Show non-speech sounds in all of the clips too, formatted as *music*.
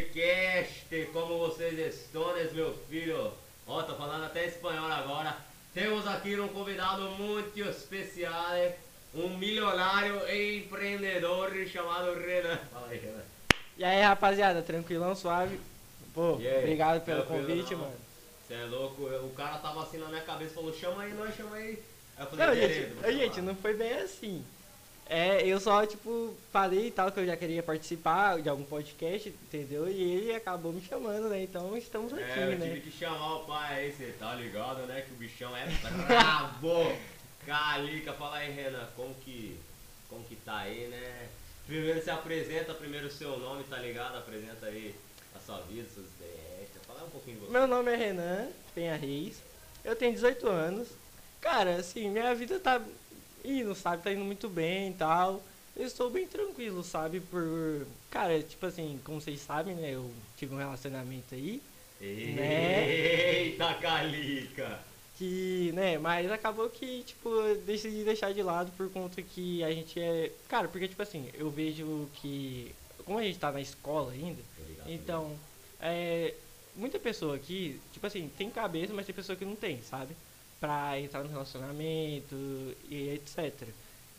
Podcast, como vocês estão, meus filhos? Ó, tô falando até espanhol agora. Temos aqui um convidado muito especial, um milionário e empreendedor chamado Renan. Fala aí, Renan. E aí, rapaziada, tranquilão, suave? Pô, obrigado pelo Tranquilo, convite, não? mano. Você é louco? O cara tava assim na minha cabeça falou: chama aí, nós chama aí. Aí eu falei: Não, "Beleza, gente, vou ô, gente, chamar." não foi bem assim. É, eu só, tipo, falei e tal que eu já queria participar de algum podcast, entendeu? E ele acabou me chamando, né? Então estamos aqui, É, eu né? tive que chamar o pai aí, você tá ligado, né? Que o bichão é brabo. *laughs* Calica, fala aí, Renan, como que, como que tá aí, né? Primeiro se apresenta, primeiro o seu nome, tá ligado? Apresenta aí a sua vida, suas experiências. Fala um pouquinho de você. Meu nome é Renan Penha Reis, eu tenho 18 anos. Cara, assim, minha vida tá indo, sabe? Tá indo muito bem e tal. Eu estou bem tranquilo, sabe? Por. Cara, tipo assim, como vocês sabem, né? Eu tive um relacionamento aí. Né? Eita, Calica! Que, né, mas acabou que, tipo, eu decidi deixar de lado por conta que a gente é. Cara, porque, tipo assim, eu vejo que. Como a gente tá na escola ainda, Tô ligado, então, é. Muita pessoa aqui, tipo assim, tem cabeça, mas tem pessoa que não tem, sabe? Pra entrar no relacionamento e etc.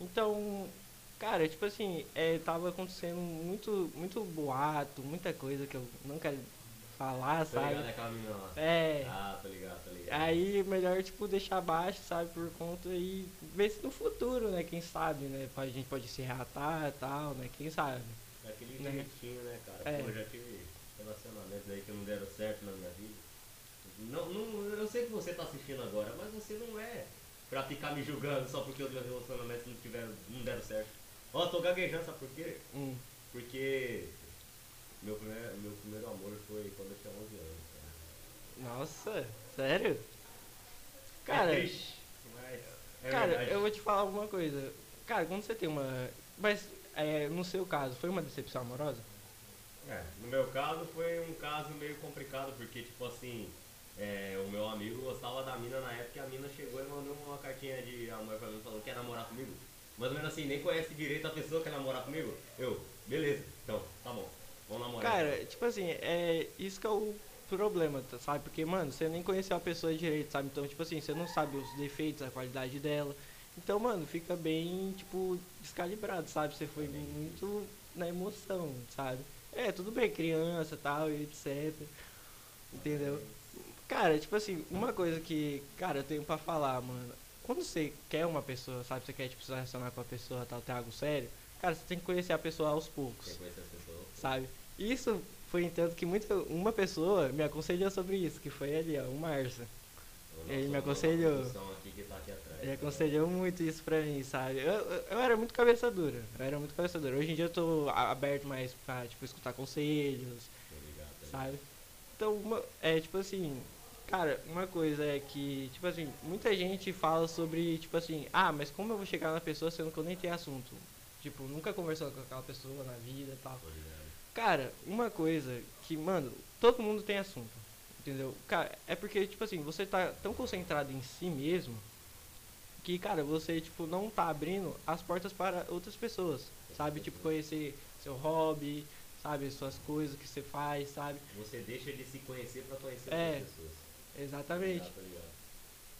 Então, cara, tipo assim, é, tava acontecendo muito, muito boato, muita coisa que eu não quero falar, Tô ligado, sabe? menina lá. É. Ah, tô ligado, tô ligado. Aí melhor tipo deixar baixo, sabe, por conta e ver se no futuro, né, quem sabe, né, a gente pode se reatar e tal, né, quem sabe. Daquele Né? jeitinho, né, cara? É. Pô, eu já tive relacionamentos aí que não deram certo na minha vida. Não, não, eu sei que você tá assistindo agora, mas você não é pra ficar me julgando só porque os meus relacionamentos não, tiveram, não deram certo. Ó, tô gaguejando, sabe por quê? Hum. Porque meu primeiro, meu primeiro amor foi quando eu tinha 11 anos. Nossa, sério? Cara. Cara, é triste, mas é cara, verdade. eu vou te falar alguma coisa. Cara, quando você tem uma. Mas é, no seu caso, foi uma decepção amorosa? É, no meu caso foi um caso meio complicado, porque tipo assim, é, o meu amigo gostava da mina na época e a mina chegou e mandou uma cartinha de amor pra mim falando quer namorar comigo. Mais ou menos assim, nem conhece direito a pessoa que quer namorar comigo. Eu, beleza, então, tá bom, vamos namorar. Cara, tipo assim, é isso que é o problema, tá, sabe? Porque, mano, você nem conheceu a pessoa direito, sabe? Então, tipo assim, você não sabe os defeitos, a qualidade dela. Então, mano, fica bem, tipo, descalibrado, sabe? Você foi muito na emoção, sabe? É, tudo bem, criança tal, e etc. Entendeu? Cara, tipo assim, uma coisa que, cara, eu tenho pra falar, mano. Quando você quer uma pessoa, sabe? Você quer, tipo, se relacionar com a pessoa, tal, ter algo sério. Cara, você tem que conhecer a pessoa aos poucos Quem conhece as pessoas? sabe? Isso foi entanto que muita, uma pessoa me aconselhou sobre isso, que foi ali, ó, o Márcio. O Ele me aconselhou. que tá aqui atrás. Ele aconselhou muito isso pra mim, sabe? Eu, eu, eu era muito cabeça dura, eu era muito cabeça dura. Hoje em dia eu tô a- aberto mais pra, tipo, escutar conselhos, tá ligado. sabe? Então, uma, é tipo assim, cara, uma coisa é que, tipo assim, muita gente fala sobre, tipo assim, ah, mas como eu vou chegar na pessoa sendo que eu nem tenho assunto? Tipo, nunca conversou com aquela pessoa na vida e tal. Cara, uma coisa que, mano, todo mundo tem assunto. Entendeu? Cara, é porque, tipo assim, você tá tão concentrado em si mesmo que, cara, você, tipo, não tá abrindo as portas para outras pessoas. Sabe? Tipo, conhecer seu hobby, sabe? Suas coisas que você faz, sabe? Você deixa de se conhecer pra conhecer É, outras pessoas. Exatamente. Tá ligado.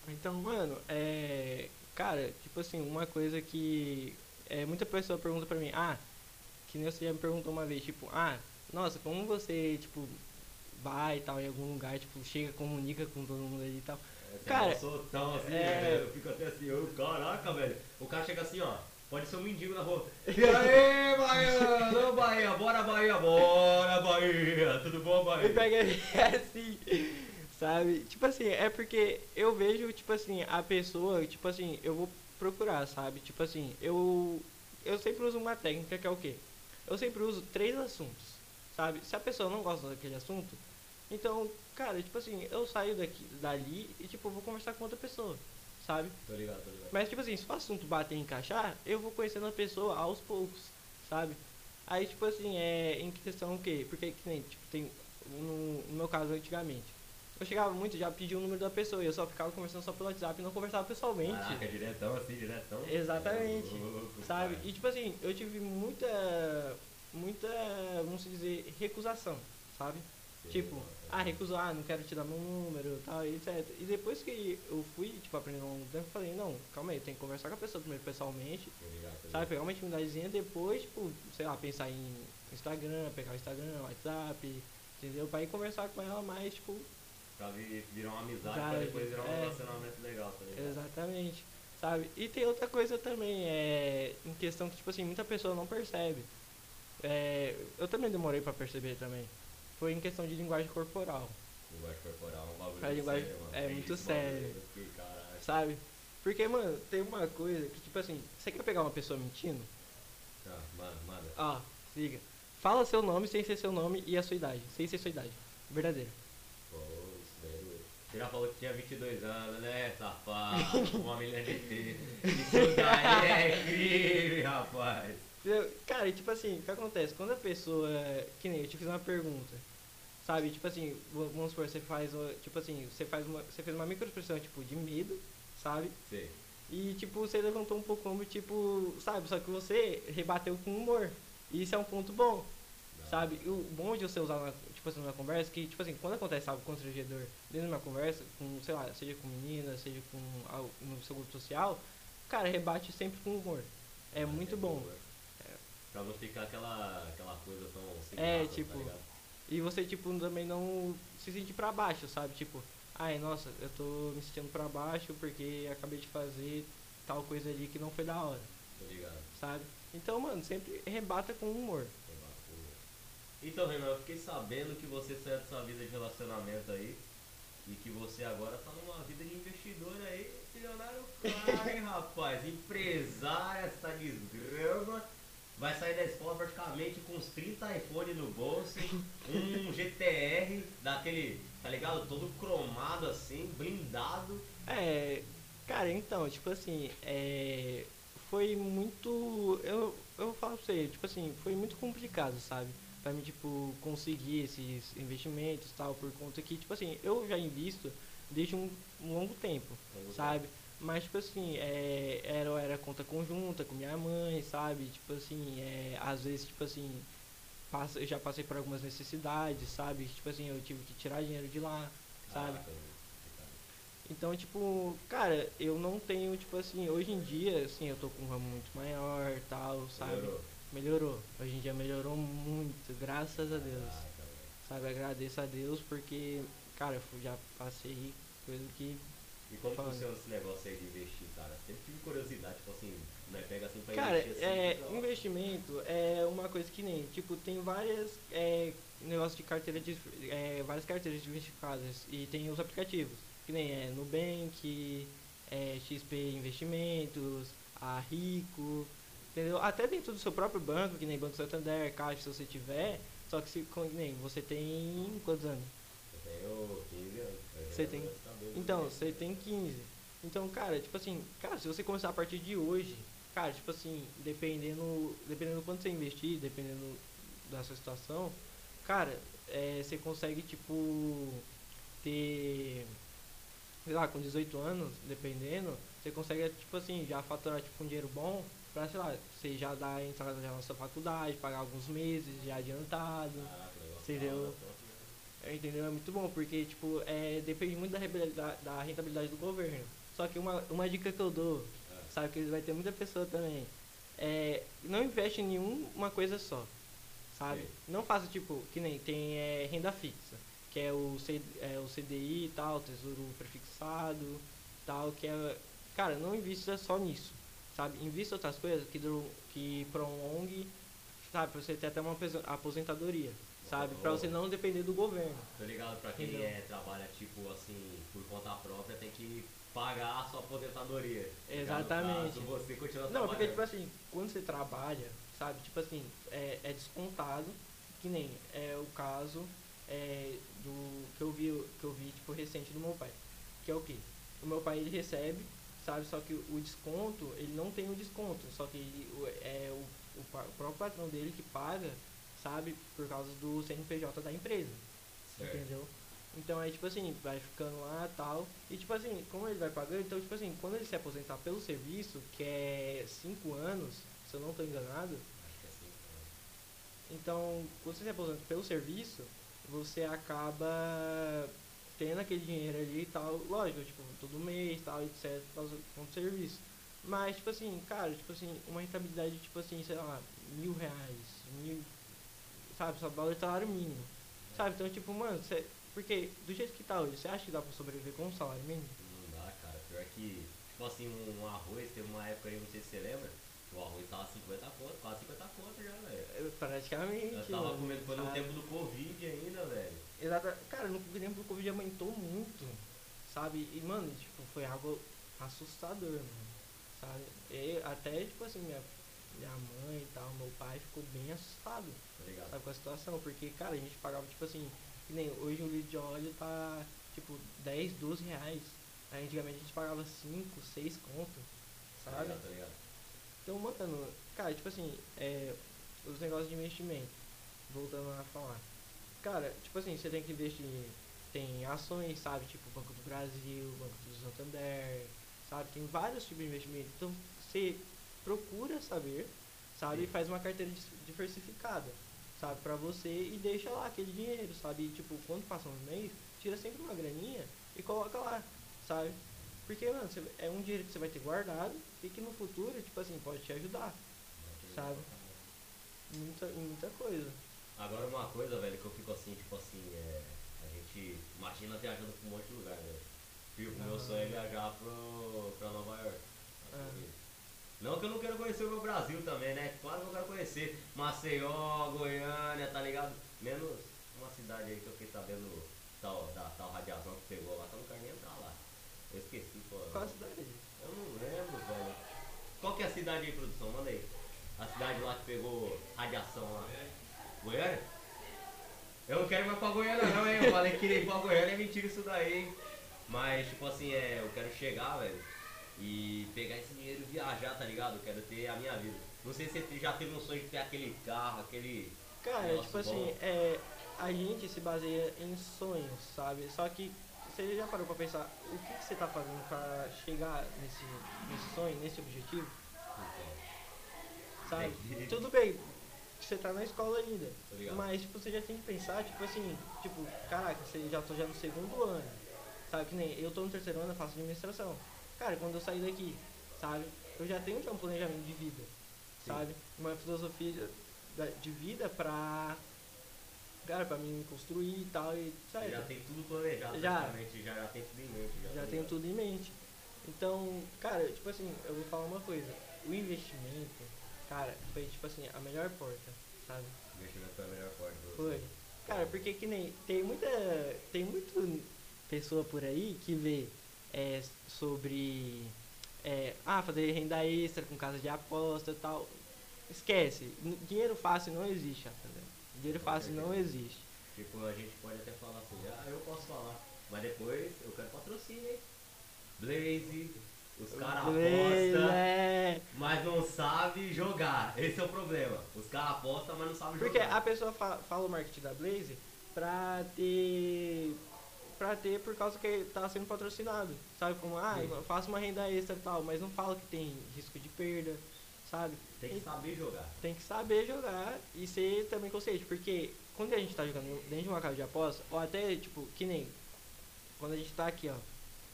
Então, mano, é. Cara, tipo assim, uma coisa que. É, muita pessoa pergunta pra mim, ah, que nem você já me perguntou uma vez, tipo, ah, nossa, como você, tipo, vai e tal, em algum lugar, tipo, chega, comunica com todo mundo ali e tal. É, você Cara, não sou tão assim, é- velho, eu fico até assim, eu, caraca, velho. O cara chega assim, ó, pode ser um mendigo na rua. *laughs* E aí, Bahia? Bahia, bora, Bahia, bora, Bahia. Tudo bom, Bahia? pega *laughs* assim, sabe? Tipo assim, é porque eu vejo, tipo assim, a pessoa, tipo assim, eu vou procurar, sabe? Tipo assim, eu eu sempre uso uma técnica que é o quê? Eu sempre uso três assuntos, sabe? Se a pessoa não gosta daquele assunto, então, cara, tipo assim, eu saio daqui, dali e tipo, vou conversar com outra pessoa, sabe? Tô ligado, tô ligado. Mas, tipo assim, se o assunto bater e encaixar, eu vou conhecendo a pessoa aos poucos, sabe? Aí, tipo assim, é em questão o quê? Porque, que nem, tipo, tem, no, no meu caso, antigamente, eu chegava muito, já pedia o número da pessoa, e eu só ficava conversando só pelo WhatsApp e não conversava pessoalmente. Caraca, diretão assim, diretão. Exatamente. Ô, louco, Sabe? pai. E tipo assim, eu tive muita, muita, vamos dizer, recusação, sabe? Sei, Tipo, mano. ah, recusou, ah, não quero te dar meu número tal, etc. E depois que eu fui, tipo, aprendendo do tempo, eu falei, não, calma aí, tem que conversar com a pessoa primeiro pessoalmente, tô sabe? Pegar uma intimidadezinha, depois, tipo, sei lá, pensar em Instagram, pegar o Instagram, WhatsApp, entendeu? Pra ir conversar com ela mais, tipo, Vi- virar uma amizade, pra depois virar um é. relacionamento legal, tá ligado? exatamente, sabe? E tem outra coisa também, é, em questão que, tipo assim, muita pessoa não percebe. É, eu também demorei pra perceber também. Foi em questão de linguagem corporal. Linguagem corporal é um bagulho A linguagem- sério, mano. é Tem muito esse sério. aí, eu fiquei, caralho. Sabe? Porque, mano, tem uma coisa que, tipo assim, você quer pegar uma pessoa mentindo? Tá, mano, mano. Ó, liga. Fala seu nome sem ser seu nome e a sua idade. Sem ser sua idade. Verdadeira. Pô, isso daí é doido. Você já falou que tinha 22 anos, né, safado? Uma milha de ter. Isso daí é crime, rapaz. Cara, e tipo assim, o que acontece? Quando a pessoa. Que nem eu te fiz uma pergunta. Sabe, tipo assim, vamos supor, você faz. Tipo assim, você faz uma. Você fez uma microexpressão, tipo, de medo, sabe? Sei. E tipo, você levantou um pouco como, tipo, sabe, só que você rebateu com humor. E isso é um ponto bom. Não. Sabe? O bom de você usar, tipo assim, numa conversa, que, tipo assim, quando acontece algo constrangedor dentro de uma conversa, com, sei lá, seja com menina, seja com al- no seu grupo social, cara, rebate sempre com humor. É muito bom. boa. Pra não ficar aquela, aquela coisa tão sem É, graça, tipo, Tá? E você, tipo, também não se sentir pra baixo, sabe? Tipo, ai, nossa, eu tô me sentindo pra baixo porque acabei de fazer tal coisa ali que não foi da hora, Tô ligado. sabe? Então, mano, sempre rebata com humor. Então, Renan, eu fiquei sabendo que você saiu dessa vida de relacionamento aí e que você agora tá numa vida de investidor aí, milionário claro, hein, rapaz? Empresária, essa desgrama. Vai sair da escola praticamente com uns 30 iPhone no bolso, um GTR daquele, tá ligado? Todo cromado assim, blindado. É, cara, então, tipo assim, é, foi muito. Eu, eu falo pra você, tipo assim, foi muito complicado, sabe? Pra mim, tipo, conseguir esses investimentos tal, por conta que, tipo assim, eu já invisto desde um, um longo tempo, sabe? Mas, tipo assim, é, era, era conta conjunta com minha mãe, sabe? Tipo assim, é, às vezes, tipo assim, passa, eu já passei por algumas necessidades, sabe? Tipo assim, eu tive que tirar dinheiro de lá, sabe? Caraca, Então, tipo, cara, eu não tenho, tipo assim, hoje em dia, assim, eu tô com um ramo muito maior tal, sabe? Melhorou. Melhorou. Hoje em dia melhorou muito, graças a Deus. Sabe, agradeço a Deus porque, cara, eu já passei coisa que. E como Falando. funciona esse negócio aí de investir, cara? Sempre tive curiosidade, tipo assim, né? Pega assim pra Cara, investir assim. é, ó. investimento é uma coisa que nem, tipo, tem várias é, negócios de carteira de. É, várias carteiras diversificadas e tem os aplicativos, que nem é Nubank, é, XP Investimentos, a Rico, entendeu? Até dentro do seu próprio banco, que nem Banco Santander, Caixa, se você tiver, só que se, que nem você tem quantos anos? Eu tenho 15 anos. Você tem- saber Então, você tem 15. Então, cara, tipo assim, cara, se você começar a partir de hoje, cara, tipo assim, dependendo, dependendo do quanto você investir, dependendo da sua situação, cara, é, você consegue, tipo, ter, sei lá, com 18 anos, dependendo, você consegue, tipo assim, já faturar, tipo, um dinheiro bom pra, sei lá, você já dar a entrada já na sua faculdade, pagar alguns meses já adiantado. Você entendeu? Top, né? Entendeu? É muito bom, porque, tipo, é, depende muito da, rentabilidade- da rentabilidade do governo. Só que uma, uma dica que eu dou, É. sabe, que vai ter muita pessoa também, é não investe em nenhuma coisa só, sabe? Sim. Não faça, tipo, que nem tem é, renda fixa, que é o, C, é o CDI e tal, tesouro prefixado tal, que é... Cara, não invista só nisso, sabe? Invista outras coisas que, que prolongue, sabe? Pra você ter até uma aposen- aposentadoria, sabe? Pra você não depender do governo. Tô ligado, pra quem Entendeu? é, trabalha, tipo, assim, por conta própria, tem que pagar a sua aposentadoria. tá? Exatamente. Caso você continua Não, porque, tipo assim, quando você trabalha, sabe, tipo assim, é, é descontado, que nem é o caso é, do que eu vi, que eu vi, tipo, recente do meu pai. Que é o quê? O meu pai, ele recebe, sabe, só que o desconto, ele não tem o desconto, só que ele, é o, o, o próprio patrão dele que paga, sabe, por causa do CNPJ da empresa. Certo. Entendeu? Então aí, tipo assim, vai ficando lá tal. E tipo assim, como ele vai pagando, então, tipo assim, quando ele se aposentar pelo serviço, que é 5 anos, se eu não estou enganado, Acho que é então, quando você se aposenta pelo serviço, você acaba tendo aquele dinheiro ali e tal, lógico, tipo, todo mês tal, etc, do serviço. Mas, tipo assim, cara, tipo assim, uma rentabilidade, tipo assim, sei lá, mil reais, mil, sabe, só valor salário mínimo. Sabe, então, tipo, mano, cê, porque do jeito que tá hoje, você acha que dá pra sobreviver com um salário mínimo? Não dá, cara. Pior que, tipo assim, um, um arroz, teve uma época aí, não sei se você lembra, o arroz tava 50 conto, quase 50 conto já, velho. Praticamente. Eu tava comendo, no sabe? tempo do Covid ainda, velho. Exato. Cara, no tempo do Covid aumentou muito, sabe? E, mano, tipo, foi algo assustador, mano, sabe? E até, tipo assim, minha, minha mãe e tal, meu pai ficou bem assustado, Tá sabe, com a situação. Porque, cara, a gente pagava, tipo assim, que nem hoje um litro de óleo tá, tipo, 10, 12 reais. Aí, antigamente a gente pagava 5, 6 conto, Tá sabe? ligado, tá ligado? Então, mano, cara, tipo assim, é, os negócios de investimento, voltando a falar. Cara, tipo assim, você tem que investir, tem ações, sabe? Tipo Banco do Brasil, Banco do Santander, sabe? Tem vários tipos de investimento. Então, você procura saber, sabe? E Sim. faz uma carteira diversificada, sabe? Pra você e deixa lá aquele dinheiro, sabe? E, tipo, quando passa um mês, tira sempre uma graninha e coloca lá, sabe? Porque, mano, é um dinheiro que você vai ter guardado e que no futuro, tipo assim, pode te ajudar. Sabe? Muita, muita coisa. Agora uma coisa, velho, que eu fico assim, tipo assim, é. A gente imagina viajando pra um monte de lugar, velho. Tipo, meu Ah. sonho é viajar pro, pra Nova York. Ah. Não que eu não quero conhecer o meu Brasil também, né? Claro que eu quero conhecer Maceió, Goiânia, tá ligado? Menos uma cidade aí que eu fiquei sabendo tal, da tal radiação que pegou lá, que eu não quero nem entrar lá. Eu esqueci, pô. Qual a cidade? Eu não lembro, velho. Qual que é a cidade aí, produção? Manda aí. A cidade lá que pegou radiação lá. Goiânia? Eu não quero ir mais pra Goiânia não, hein? Eu falei que ir pra Goiânia é mentira isso daí, hein? Mas, tipo assim, é, eu quero chegar, velho, e pegar esse dinheiro e viajar, tá ligado? Eu quero ter a minha vida. Não sei se você já teve um sonho de ter aquele carro, aquele... Cara, tipo assim, bom. é, a gente se baseia em sonhos, sabe? Só que você já parou pra pensar o que, que você tá fazendo pra chegar nesse, nesse sonho, nesse objetivo, sabe? É que- Tudo bem, você tá na escola ainda, mas tipo, você já tem que pensar, tipo assim, tipo, caraca, você já tô já no segundo ano, sabe? Que nem eu tô no terceiro ano, eu faço administração. Cara, quando eu sair daqui, sabe? Eu já tenho já um planejamento de vida, Sim. sabe? Uma filosofia de vida pra, cara, pra mim construir e tal, e sabe? já tem tudo planejado, Já. já, já tem tudo em mente. Já, já tá tenho tudo em mente. Então, cara, tipo assim, eu vou falar uma coisa. O investimento, cara, foi tipo assim, a melhor porta, sabe? O investimento foi a melhor você. Foi. Cara, porque que nem. Tem muita. Tem muito pessoa por aí que vê é, sobre. É, ah, fazer renda extra com casa de aposta e tal. Esquece. Dinheiro fácil não existe, entendeu? Dinheiro fácil não existe. Tipo, a gente pode até falar assim, ah, eu posso falar, mas depois eu quero patrocínio, hein? Blaze, os caras apostam, é. Mas não sabe jogar. Esse é o problema. Os caras apostam, mas não sabem Porque jogar. a pessoa fa- fala o marketing da Blaze pra ter. Pra ter por causa que tá sendo patrocinado. Sabe? Como, ah, eu faço uma renda extra e tal, mas não fala que tem risco de perda, sabe? Tem que saber jogar. Tem que saber jogar e ser também consciente, porque quando a gente tá jogando dentro de uma casa de aposta, ou até tipo, que nem quando a gente tá aqui, ó,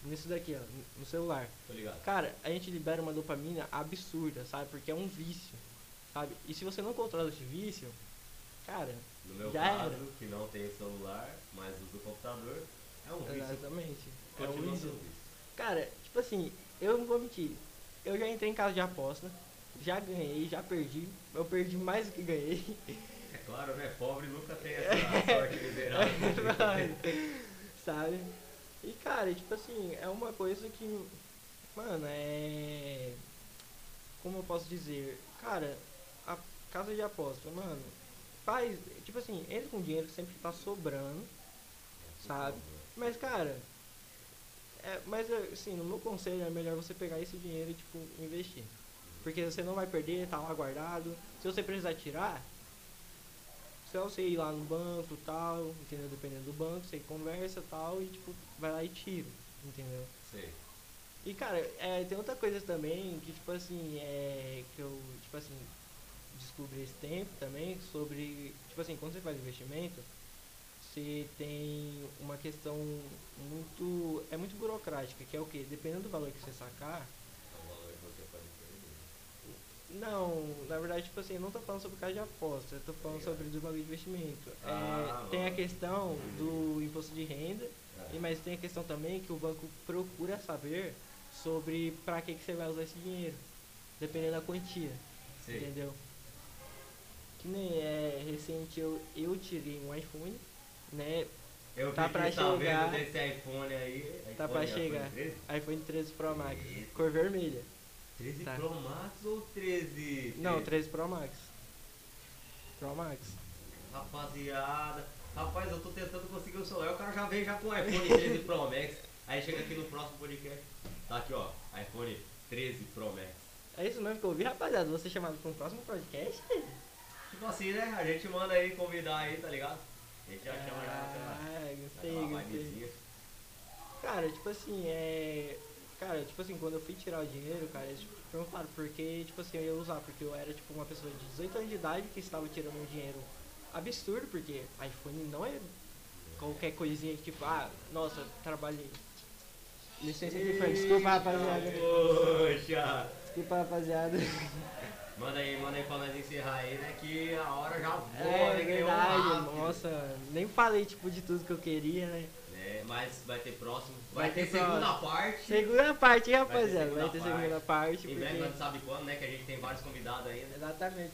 nisso daqui, ó, no celular. Tô ligado? Cara, a gente libera uma dopamina absurda, sabe? Porque é um vício, sabe? E se você não controla esse vício, cara, No meu Já caso, era. que não tem celular, mas uso o computador, é um vício. exatamente. É um vício. sendo vício. Cara, tipo assim, eu não vou mentir. Eu já entrei em casa de aposta, já ganhei, já perdi. Eu perdi mais do que ganhei. É claro, né? Pobre nunca tem *laughs* essa sorte liberada. sabe? E cara, tipo assim, é uma coisa que, mano, é. Como eu posso dizer? Cara, a casa de aposta, mano, faz. Tipo assim, entra com dinheiro que sempre tá sobrando, sabe? Mas, cara, é, mas assim, no meu conselho é melhor você pegar esse dinheiro e, tipo, investir. Porque você não vai perder, tá lá guardado. Se você precisar tirar, só você ir lá no banco tal, entendeu? Dependendo do banco, você conversa e tal, e tipo, vai lá e tira, entendeu? Sei. E cara, é, tem outra coisa também que tipo assim, é. Que eu, tipo assim, descobri esse tempo também sobre. Tipo assim, quando você faz investimento, você tem uma questão muito. é muito burocrática, que é o quê? Dependendo do valor que você sacar. O valor que você pode perder. Não, na verdade, tipo assim, eu não tô falando sobre caso de aposta, eu tô falando sobre do bagulho de investimento. É, Ah, tem a questão do imposto de renda, É. e mas tem a questão também que o banco procura saber sobre pra que, que você vai usar esse dinheiro, dependendo da quantia. Sei. Entendeu? Que nem é recente eu, eu tirei um iPhone, né? Eu Tá pra sabendo chegar. desse iPhone aí. Tá iPhone, pra iPhone chegar. 13? iPhone 13 Pro Max, Eita. cor vermelha. 13 Tá. Pro Max ou 13? Não, 13 Pro Max. Pro Max. Rapaziada, rapaz, eu tô tentando conseguir o celular, o cara já veio já com o iPhone 13 Pro Max. Aí chega aqui no próximo podcast. Tá aqui, ó, iPhone 13 Pro Max. É isso mesmo que eu ouvi, rapaziada. Você chamado para um próximo podcast? Tipo assim, né? A gente manda aí convidar aí, tá ligado? A gente já chama já Ah, gostei, gostei. vibezinha. Cara, tipo assim, é. Cara, tipo assim, quando eu fui tirar o dinheiro, cara, eles perguntaram por que, tipo assim, eu ia usar, porque eu era tipo uma pessoa de 18 anos de idade que estava tirando um dinheiro absurdo, porque iPhone não é qualquer coisinha que tipo, ah, nossa, trabalhei. Licença aqui, Fran, desculpa rapaziada. Poxa! Desculpa rapaziada. Manda aí, manda aí pra nós encerrar aí, né? Que a hora já foi, É né? Verdade, nossa, nem falei tipo de tudo que eu queria, né? Mas vai ter próximo. Vai, Vai ter, ter segunda próximo. parte. Segunda parte, hein, Vai ter rapaziada? segunda Vai ter segunda parte, Em breve, porque... não sabe quando, né? Que a gente tem vários convidados ainda. Exatamente.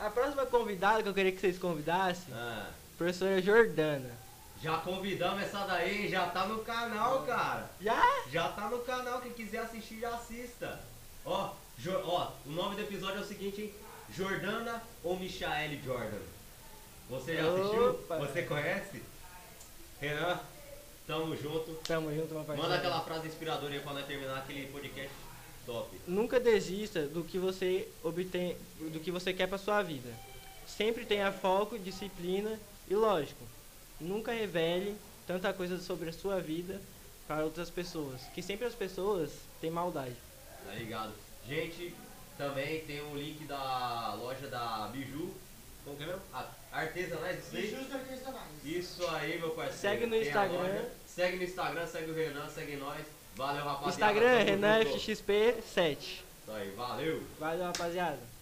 A próxima convidada que eu queria que vocês convidassem, Ah, professora Jordana. já convidamos essa daí, já tá no canal, cara. Já? Já tá no canal, quem quiser assistir já assista. Ó, ó, o nome do episódio é o seguinte, hein? Jordana ou Michaele Jordan? Você já assistiu? Opa. Você conhece? Renan, tamo junto. Tamo junto, uma parceira. Manda aquela frase inspiradora aí pra nós terminar aquele podcast top. Nunca desista do que você obtém, do que você quer pra sua vida. Sempre tenha foco, disciplina e lógico. Nunca revele tanta coisa sobre a sua vida para outras pessoas, que sempre as pessoas têm maldade. Tá ligado? Gente, também tem o link da loja da Biju. Como que é mesmo? Artesanais, isso aí? Artesanais. Isso aí, meu parceiro. Segue no Instagram. loja. Segue no Instagram, segue o Renan, segue nós. Valeu, rapaziada. Instagram Tamo Renan junto. FXP7. Isso aí, valeu. Valeu, rapaziada.